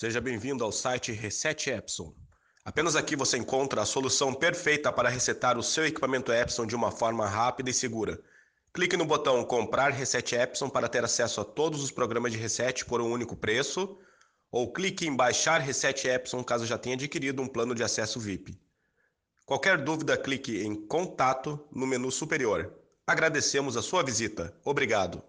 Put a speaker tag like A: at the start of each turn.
A: Seja bem-vindo ao site Reset Epson. Apenas aqui você encontra a solução perfeita para resetar o seu equipamento Epson de uma forma rápida e segura. Clique no botão Comprar Reset Epson para ter acesso a todos os programas de reset por um único preço, ou clique em Baixar Reset Epson caso já tenha adquirido um plano de acesso VIP. Qualquer dúvida, clique em Contato no menu superior. Agradecemos a sua visita. Obrigado.